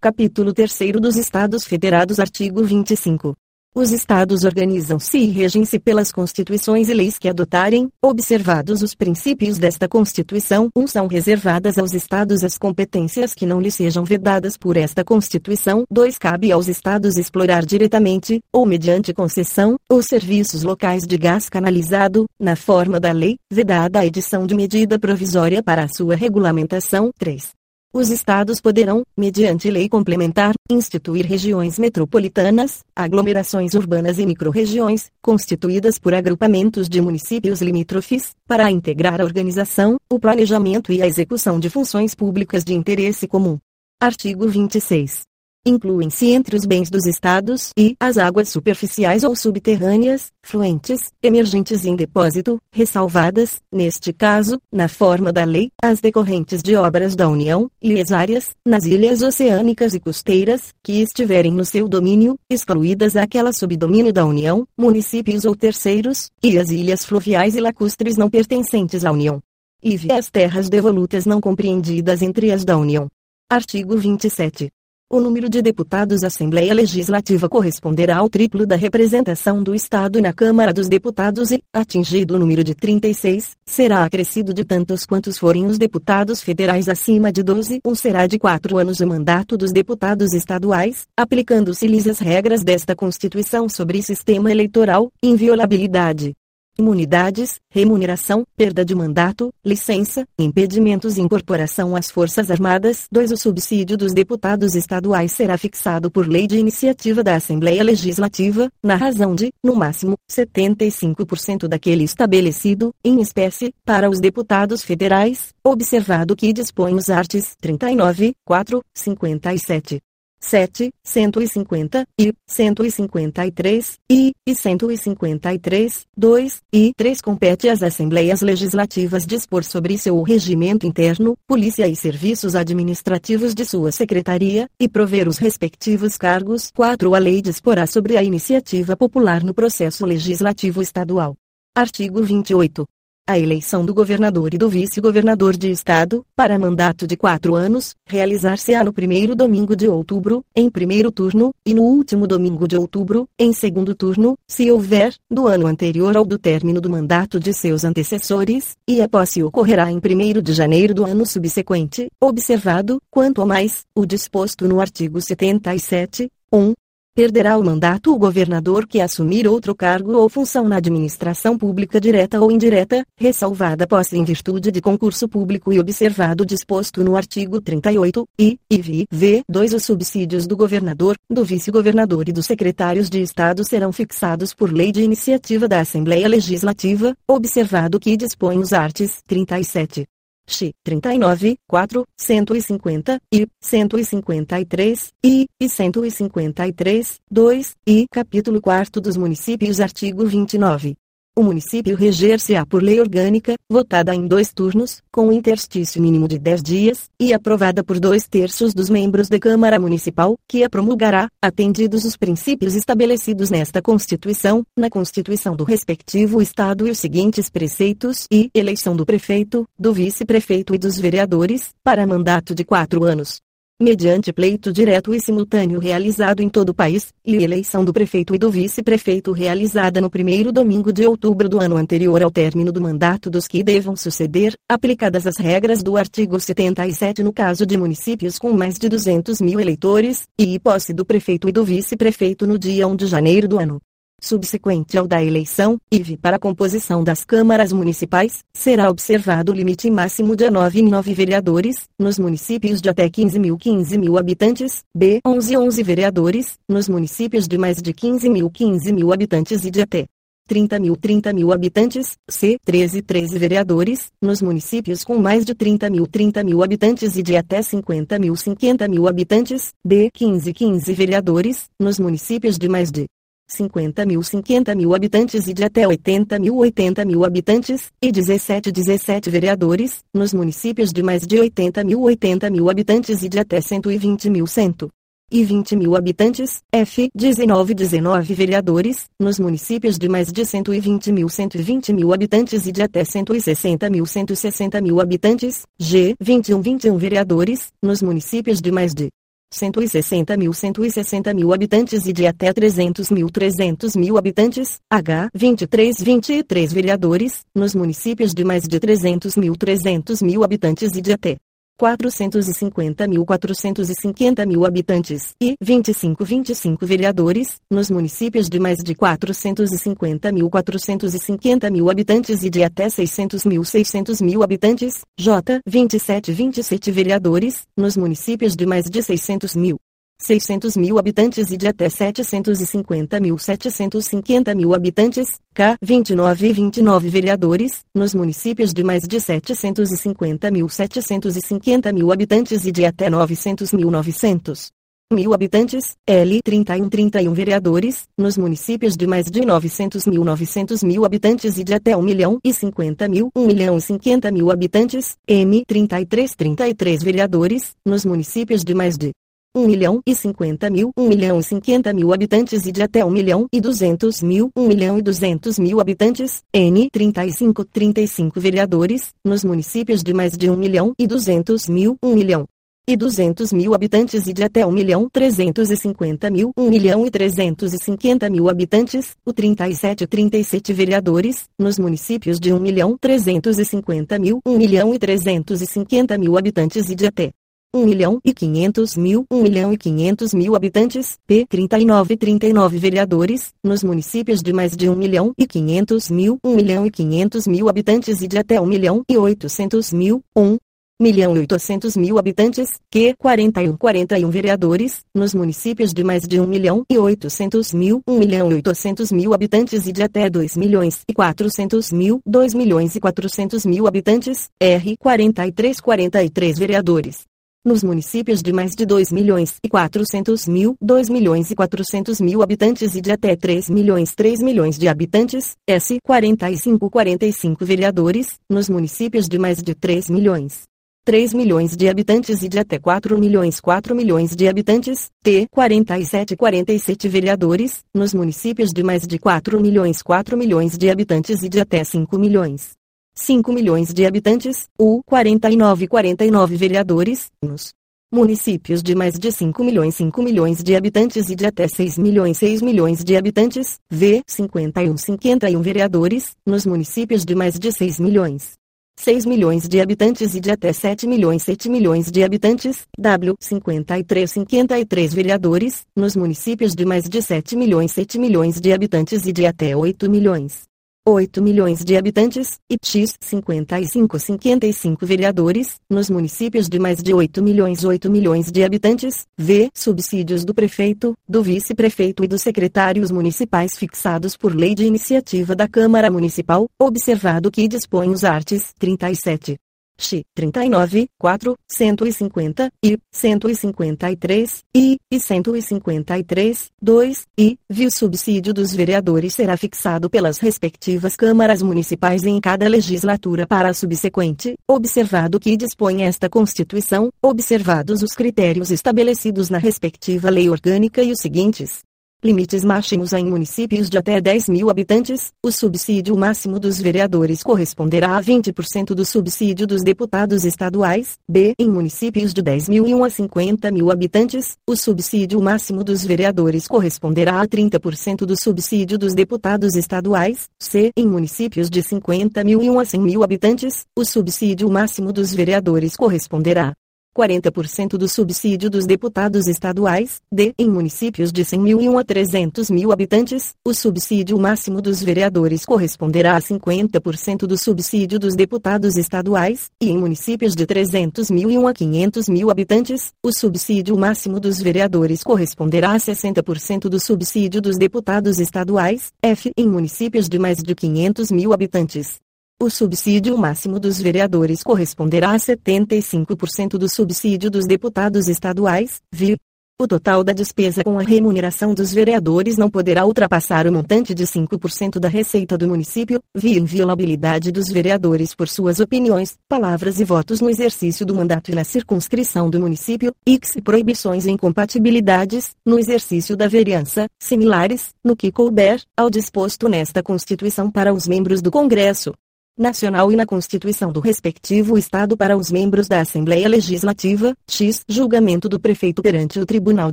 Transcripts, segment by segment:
Capítulo 3 dos Estados Federados Artigo 25. Os Estados organizam-se e regem-se pelas constituições e leis que adotarem, observados os princípios desta Constituição. 1. Um, são reservadas aos Estados as competências que não lhes sejam vedadas por esta Constituição. 2. Cabe aos Estados explorar diretamente, ou mediante concessão, os serviços locais de gás canalizado, na forma da lei, vedada a edição de medida provisória para a sua regulamentação. 3. Os estados poderão, mediante lei complementar, instituir regiões metropolitanas, aglomerações urbanas e microrregiões, constituídas por agrupamentos de municípios limítrofes, para integrar a organização, o planejamento e a execução de funções públicas de interesse comum. Artigo 26. Incluem-se entre os bens dos estados e as águas superficiais ou subterrâneas, fluentes, emergentes em depósito, ressalvadas, neste caso, na forma da lei, as decorrentes de obras da União, e as áreas, nas ilhas oceânicas e costeiras, que estiverem no seu domínio, excluídas aquelas sob domínio da União, municípios ou terceiros, e as ilhas fluviais e lacustres não pertencentes à União. E as terras devolutas não compreendidas entre as da União. Artigo 27. O número de deputados à Assembleia Legislativa corresponderá ao triplo da representação do Estado na Câmara dos Deputados e, atingido o número de 36, será acrescido de tantos quantos forem os deputados federais acima de 12. Um será de quatro anos o mandato dos deputados estaduais, aplicando-se-lhes as regras desta Constituição sobre sistema eleitoral, inviolabilidade, imunidades, remuneração, perda de mandato, licença, impedimentos e incorporação às Forças Armadas. 2. O subsídio dos deputados estaduais será fixado por lei de iniciativa da Assembleia Legislativa, na razão de, no máximo, 75% daquele estabelecido, em espécie, para os deputados federais, observado que dispõe os artes 39, 4, 57. 7, 150, e, 153, e, e 153, 2, e 3 compete às Assembleias Legislativas dispor sobre seu regimento interno, polícia e serviços administrativos de sua secretaria, e prover os respectivos cargos. 4 A lei disporá sobre a iniciativa popular no processo legislativo estadual. Artigo 28 a eleição do governador e do vice-governador de estado, para mandato de quatro anos, realizar-se-á no primeiro domingo de outubro, em primeiro turno, e no último domingo de outubro, em segundo turno, se houver, do ano anterior ao do término do mandato de seus antecessores, e a posse ocorrerá em primeiro de janeiro do ano subsequente, observado, quanto a mais, o disposto no artigo 77, 1, perderá o mandato o governador que assumir outro cargo ou função na administração pública direta ou indireta, ressalvada posse em virtude de concurso público e observado disposto no artigo 38, e, iv, v. 2 Os subsídios do governador, do vice-governador e dos secretários de Estado serão fixados por lei de iniciativa da Assembleia Legislativa, observado que dispõe os artes 37, X, 39, 4, 150, I, 153, I, e 153, 2, I. Capítulo 4 dos Municípios Artigo 29 o município reger-se-á por lei orgânica, votada em dois turnos, com interstício mínimo de dez dias, e aprovada por dois terços dos membros da Câmara Municipal, que a promulgará, atendidos os princípios estabelecidos nesta Constituição, na Constituição do respectivo Estado e os seguintes preceitos e eleição do prefeito, do vice-prefeito e dos vereadores, para mandato de quatro anos mediante pleito direto e simultâneo realizado em todo o país, e eleição do prefeito e do vice-prefeito realizada no primeiro domingo de outubro do ano anterior ao término do mandato dos que devam suceder, aplicadas as regras do artigo 77 no caso de municípios com mais de 200 mil eleitores, e posse do prefeito e do vice-prefeito no dia 1 de janeiro do ano subsequente ao da eleição, IV para a composição das câmaras municipais, será observado o limite máximo de 9 em 9 vereadores, nos municípios de até 15 mil 15 mil habitantes, B 11 11 vereadores, nos municípios de mais de 15 mil 15 mil habitantes e de até 30 mil 30 mil habitantes, C 13 13 vereadores, nos municípios com mais de 30 mil 30 mil habitantes e de até 50 mil 50 mil habitantes, D 15 15 vereadores, nos municípios de mais de 50 mil 50 mil habitantes e de até 80 mil 80 mil habitantes, e 17 17 vereadores, nos municípios de mais de 80 mil 80 mil habitantes e de até 120 mil 100 e 20 mil habitantes, F 19 19 vereadores, nos municípios de mais de 120 mil 120 mil habitantes e de até 160 mil 160 mil habitantes, G 21 21 vereadores, nos municípios de mais de 160 mil 160 mil habitantes e de até 300 mil 300 mil habitantes, H 23 23 vereadores, nos municípios de mais de 300 mil 300 mil habitantes e de até 450 mil 450 mil habitantes e 25 25 vereadores, nos municípios de mais de 450 mil 450 mil habitantes e de até 600 mil 600 mil habitantes, J 27 27 vereadores, nos municípios de mais de 600 mil 600 mil habitantes e de até 750 mil 750 mil habitantes, K 29 e 29 vereadores, nos municípios de mais de 750 mil 750 mil habitantes e de até 900 mil 900 mil habitantes, L 31 31 vereadores, nos municípios de mais de 900 mil 900 mil habitantes e de até 1 milhão e 50 mil 1 milhão e 50 mil habitantes, M 33 33 vereadores, nos municípios de mais de 1 milhão e 50 mil, 1 milhão e 50 mil habitantes e de até 1 milhão e 200 mil, 1 milhão e 200 mil habitantes, N 35 35 vereadores, nos municípios de mais de 1 milhão e 200 mil, 1 milhão e 200 mil habitantes e de até 1 milhão 350 mil, 1 milhão e 350 mil habitantes, o 37 37 vereadores, nos municípios de 1 milhão 350 mil, 1 milhão e 350 mil habitantes e de até 1 milhão e 500 mil, 1 milhão e 500 mil habitantes, P 39 39 vereadores, nos municípios de mais de 1 milhão e 500 mil, 1 milhão e 500 mil habitantes e de até 1 milhão e 800 mil, 1 milhão e 800 mil habitantes, Q 41 41 vereadores, nos municípios de mais de 1 milhão e 800 mil, 1 milhão e 800 mil habitantes e de até 2 milhões e 400 mil, 2 milhões e 400 mil habitantes, R 43 43 vereadores nos municípios de mais de 2 milhões e 400 mil, 2 milhões e 400 mil habitantes e de até 3 milhões 3 milhões de habitantes, S 45 45 vereadores, nos municípios de mais de 3 milhões 3 milhões de habitantes e de até 4 milhões 4 milhões de habitantes, T 47 47 vereadores, nos municípios de mais de 4 milhões 4 milhões de habitantes e de até 5 milhões 5 milhões de habitantes, U 49 49 vereadores, nos municípios de mais de 5 milhões 5 milhões de habitantes e de até 6 milhões 6 milhões de habitantes, V 51 51 vereadores, nos municípios de mais de 6 milhões 6 milhões de habitantes e de até 7 milhões 7 milhões de habitantes, W 53 53 vereadores, nos municípios de mais de 7 milhões 7 milhões de habitantes e de até 8 milhões 8 milhões de habitantes, e X 55 55 vereadores, nos municípios de mais de 8 milhões 8 milhões de habitantes, V subsídios do prefeito, do vice-prefeito e dos secretários municipais fixados por lei de iniciativa da Câmara Municipal, observado que dispõe os artes 37. X 39, 4, 150, I, 153, I, e 153, 2, I, vi o subsídio dos vereadores será fixado pelas respectivas câmaras municipais em cada legislatura para a subsequente, observado que dispõe esta Constituição, observados os critérios estabelecidos na respectiva lei orgânica e os seguintes. Limites máximos em municípios de até 10 mil habitantes, o subsídio máximo dos vereadores corresponderá a 20% do subsídio dos deputados estaduais, B. Em municípios de 10 mil e 1 a 50 mil habitantes, o subsídio máximo dos vereadores corresponderá a 30% do subsídio dos deputados estaduais, C. Em municípios de 50 mil e 1 a 100 mil habitantes, o subsídio máximo dos vereadores corresponderá 40% do subsídio dos deputados estaduais, D. Em municípios de 100 mil e 1 a 300 mil habitantes, o subsídio máximo dos vereadores corresponderá a 50% do subsídio dos deputados estaduais, e em municípios de 300 mil e 1 a 500 mil habitantes, o subsídio máximo dos vereadores corresponderá a 60% do subsídio dos deputados estaduais, F. Em municípios de mais de 500 mil habitantes, o subsídio máximo dos vereadores corresponderá a 75% do subsídio dos deputados estaduais, vir. O total da despesa com a remuneração dos vereadores não poderá ultrapassar o montante de 5% da receita do município, via inviolabilidade dos vereadores por suas opiniões, palavras e votos no exercício do mandato e na circunscrição do município, x proibições e incompatibilidades, no exercício da vereança, similares, no que couber, ao disposto nesta Constituição para os membros do Congresso, nacional e na Constituição do respectivo Estado para os membros da Assembleia Legislativa, x. julgamento do prefeito perante o Tribunal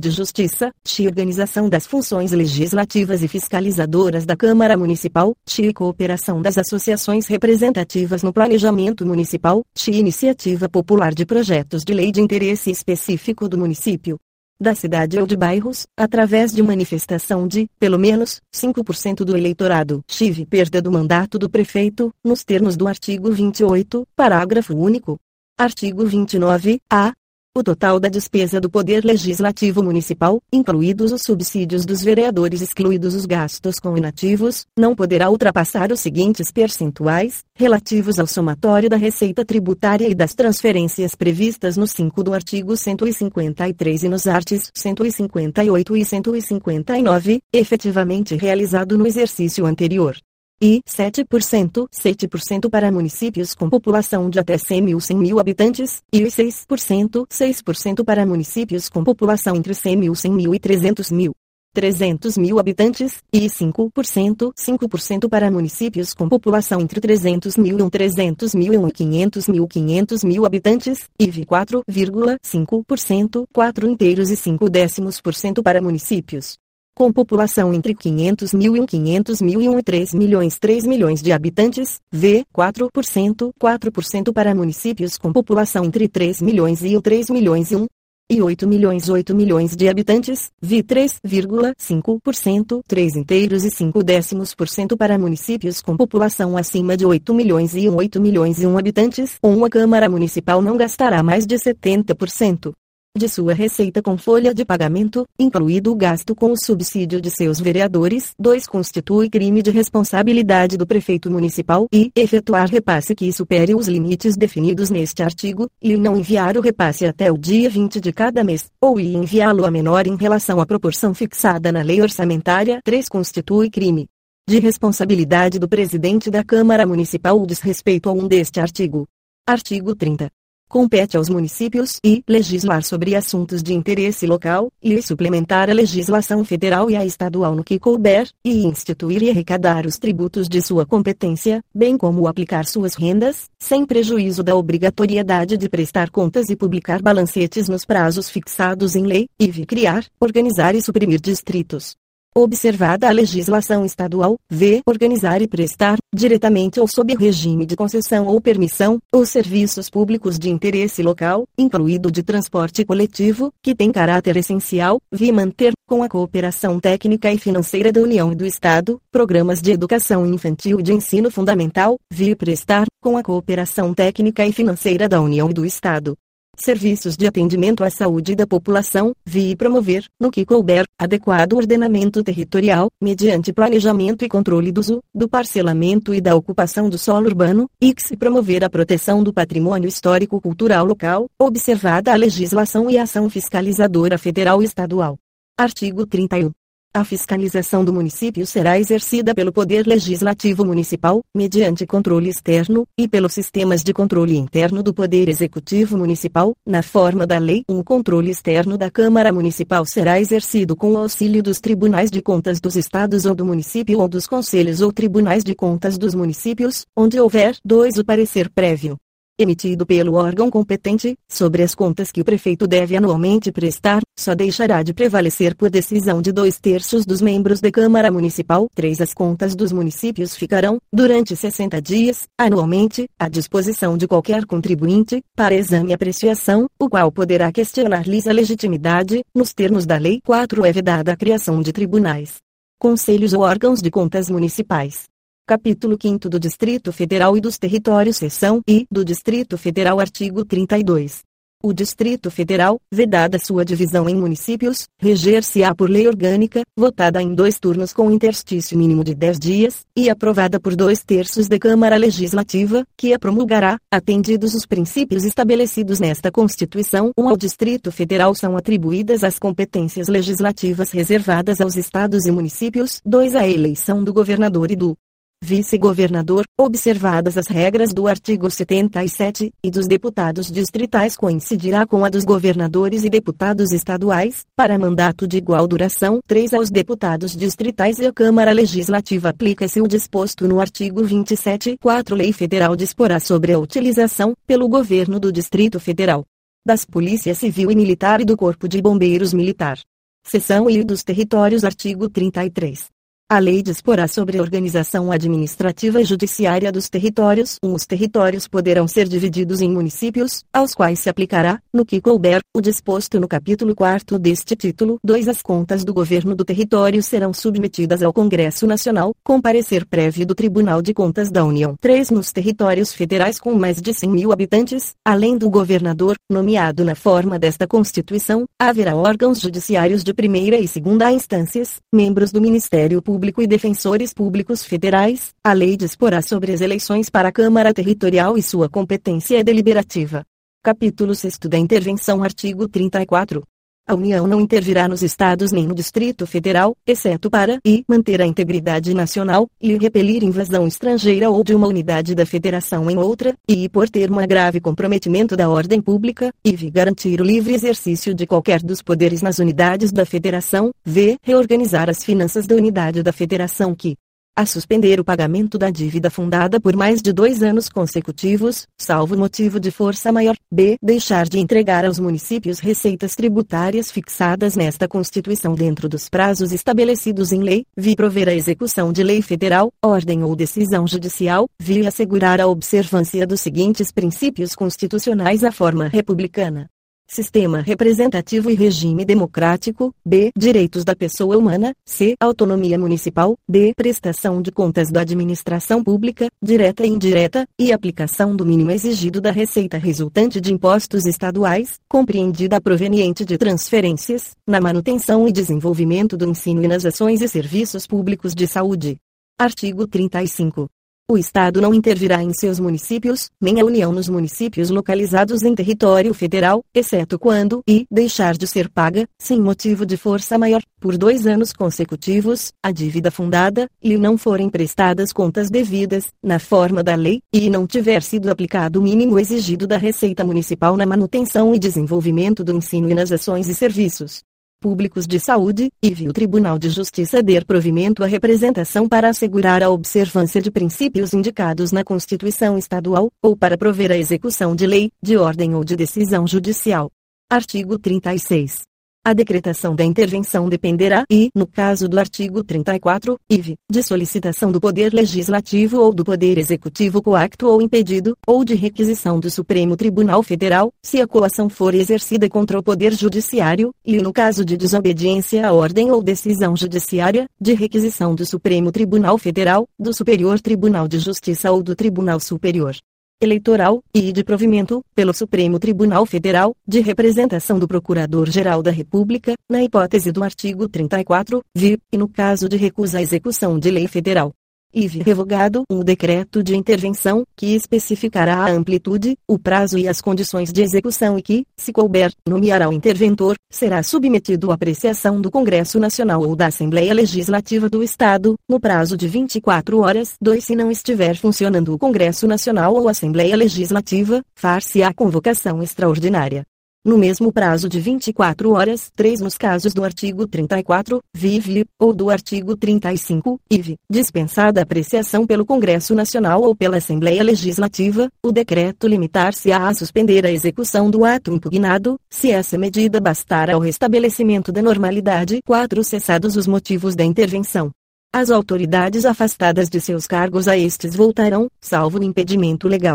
de Justiça, x. organização das funções legislativas e fiscalizadoras da Câmara Municipal, x. cooperação das associações representativas no planejamento municipal, x. iniciativa popular de projetos de lei de interesse específico do município, da cidade ou de bairros, através de manifestação de, pelo menos, 5% do eleitorado. Chive perda do mandato do prefeito, nos termos do artigo 28, parágrafo único. Artigo 29, a. O total da despesa do Poder Legislativo Municipal, incluídos os subsídios dos vereadores excluídos os gastos com inativos, não poderá ultrapassar os seguintes percentuais, relativos ao somatório da receita tributária e das transferências previstas no 5 do artigo 153 e nos artes 158 e 159, efetivamente realizado no exercício anterior e 7%, 7% para municípios com população de até 100 mil 100 mil habitantes, e 6%, 6% para municípios com população entre 100 mil 100 mil e 300 mil. 300 mil habitantes, e 5%, 5% para municípios com população entre 300 mil e 300 mil e 500 mil 500 mil habitantes, e 4,5%, 4 inteiros e 5 décimos por cento para municípios com população entre 500 mil e 500 mil e 1 e 3 milhões 3 milhões de habitantes, v 4%, 4% para municípios com população entre 3 milhões e 3 milhões e 1 e 8 milhões 8 milhões de habitantes, vi 3,5%, 3 inteiros e 5 décimos por cento para municípios com população acima de 8 milhões e 1 8 milhões e 1 habitantes, uma Câmara Municipal não gastará mais de 70% de sua receita com folha de pagamento, incluído o gasto com o subsídio de seus vereadores. 2. Constitui crime de responsabilidade do prefeito municipal e efetuar repasse que supere os limites definidos neste artigo, e não enviar o repasse até o dia 20 de cada mês, ou enviá-lo a menor em relação à proporção fixada na lei orçamentária. 3. Constitui crime de responsabilidade do presidente da Câmara Municipal o desrespeito a um deste artigo. Artigo 30. Compete aos municípios e legislar sobre assuntos de interesse local, e suplementar a legislação federal e a estadual no que couber, e instituir e arrecadar os tributos de sua competência, bem como aplicar suas rendas, sem prejuízo da obrigatoriedade de prestar contas e publicar balancetes nos prazos fixados em lei, e criar, organizar e suprimir distritos observada a legislação estadual, v. organizar e prestar, diretamente ou sob regime de concessão ou permissão, os serviços públicos de interesse local, incluído de transporte coletivo, que tem caráter essencial, vi manter, com a cooperação técnica e financeira da União e do Estado, programas de educação infantil e de ensino fundamental, vi prestar, com a cooperação técnica e financeira da União e do Estado, serviços de atendimento à saúde da população, vi promover, no que couber, adequado ordenamento territorial, mediante planejamento e controle do uso, do parcelamento e da ocupação do solo urbano, e que se promover a proteção do patrimônio histórico-cultural local, observada a legislação e ação fiscalizadora federal e estadual. Artigo 31. A fiscalização do município será exercida pelo Poder Legislativo Municipal, mediante controle externo, e pelos sistemas de controle interno do Poder Executivo Municipal, na forma da lei. Um controle externo da Câmara Municipal será exercido com o auxílio dos tribunais de contas dos estados ou do município ou dos conselhos ou tribunais de contas dos municípios, onde houver dois o parecer prévio emitido pelo órgão competente, sobre as contas que o prefeito deve anualmente prestar, só deixará de prevalecer por decisão de dois terços dos membros da Câmara Municipal. 3. As contas dos municípios ficarão, durante 60 dias, anualmente, à disposição de qualquer contribuinte, para exame e apreciação, o qual poderá questionar-lhes a legitimidade, nos termos da Lei 4. É vedada a criação de tribunais, conselhos ou órgãos de contas municipais Capítulo 5 do Distrito Federal e dos Territórios Seção I do Distrito Federal Artigo 32. O Distrito Federal, vedada sua divisão em municípios, reger-se-á por lei orgânica, votada em dois turnos com interstício mínimo de 10 dias, e aprovada por dois terços da Câmara Legislativa, que a promulgará, atendidos os princípios estabelecidos nesta Constituição. Um ao Distrito Federal são atribuídas as competências legislativas reservadas aos estados e municípios. 2. A eleição do governador e do vice-governador, observadas as regras do artigo 77, e dos deputados distritais coincidirá com a dos governadores e deputados estaduais, para mandato de igual duração. 3 aos deputados distritais e à Câmara Legislativa aplica-se o disposto no artigo 27. 4 Lei Federal disporá sobre a utilização, pelo governo do Distrito Federal, das Polícia Civil e Militar e do Corpo de Bombeiros Militar. Seção I dos Territórios Artigo 33. A lei disporá sobre a organização administrativa e judiciária dos territórios. Os territórios poderão ser divididos em municípios, aos quais se aplicará, no que couber, o disposto no capítulo 4 deste título. 2. As contas do governo do território serão submetidas ao Congresso Nacional, com parecer prévio do Tribunal de Contas da União. 3. Nos territórios federais com mais de 100 mil habitantes, além do governador, nomeado na forma desta Constituição, haverá órgãos judiciários de primeira e segunda instâncias, membros do Ministério Público Público e Defensores Públicos Federais, a lei disporá sobre as eleições para a Câmara Territorial e sua competência é deliberativa. Capítulo 6 da Intervenção Artigo 34. A União não intervirá nos estados nem no Distrito Federal, exceto para e manter a integridade nacional, e repelir invasão estrangeira ou de uma unidade da Federação em outra, e por ter um grave comprometimento da ordem pública, e garantir o livre exercício de qualquer dos poderes nas unidades da Federação, v. reorganizar as finanças da unidade da Federação que, a suspender o pagamento da dívida fundada por mais de dois anos consecutivos, salvo motivo de força maior, b. deixar de entregar aos municípios receitas tributárias fixadas nesta Constituição dentro dos prazos estabelecidos em lei, vi prover a execução de lei federal, ordem ou decisão judicial, vi assegurar a observância dos seguintes princípios constitucionais à forma republicana. Sistema representativo e regime democrático, b. Direitos da pessoa humana, c. Autonomia municipal, d. Prestação de contas da administração pública, direta e indireta, e aplicação do mínimo exigido da receita resultante de impostos estaduais, compreendida proveniente de transferências, na manutenção e desenvolvimento do ensino e nas ações e serviços públicos de saúde. Artigo 35. O Estado não intervirá em seus municípios, nem a União nos municípios localizados em território federal, exceto quando e deixar de ser paga, sem motivo de força maior, por dois anos consecutivos, a dívida fundada, e não forem prestadas contas devidas, na forma da lei, e não tiver sido aplicado o mínimo exigido da Receita Municipal na manutenção e desenvolvimento do ensino e nas ações e serviços públicos de saúde, e viu o Tribunal de Justiça der provimento à representação para assegurar a observância de princípios indicados na Constituição Estadual, ou para prover a execução de lei, de ordem ou de decisão judicial. Artigo 36. A decretação da intervenção dependerá e, no caso do artigo 34, IV, de solicitação do Poder Legislativo ou do Poder Executivo coacto ou impedido, ou de requisição do Supremo Tribunal Federal, se a coação for exercida contra o Poder Judiciário, e no caso de desobediência à ordem ou decisão judiciária, de requisição do Supremo Tribunal Federal, do Superior Tribunal de Justiça ou do Tribunal Superior eleitoral, e de provimento, pelo Supremo Tribunal Federal, de representação do Procurador-Geral da República, na hipótese do artigo 34, vi, e no caso de recusa à execução de lei federal, IV revogado um decreto de intervenção, que especificará a amplitude, o prazo e as condições de execução e que, se couber, nomeará o interventor, será submetido à apreciação do Congresso Nacional ou da Assembleia Legislativa do Estado, no prazo de 24 horas. 2. Se não estiver funcionando o Congresso Nacional ou Assembleia Legislativa, far-se-á convocação extraordinária no mesmo prazo de 24 horas, 3 nos casos do artigo 34, vive, ou do artigo 35, IV, dispensada apreciação pelo Congresso Nacional ou pela Assembleia Legislativa, o decreto limitar-se-á a suspender a execução do ato impugnado, se essa medida bastar ao restabelecimento da normalidade. 4. Cessados os motivos da intervenção. As autoridades afastadas de seus cargos a estes voltarão, salvo impedimento legal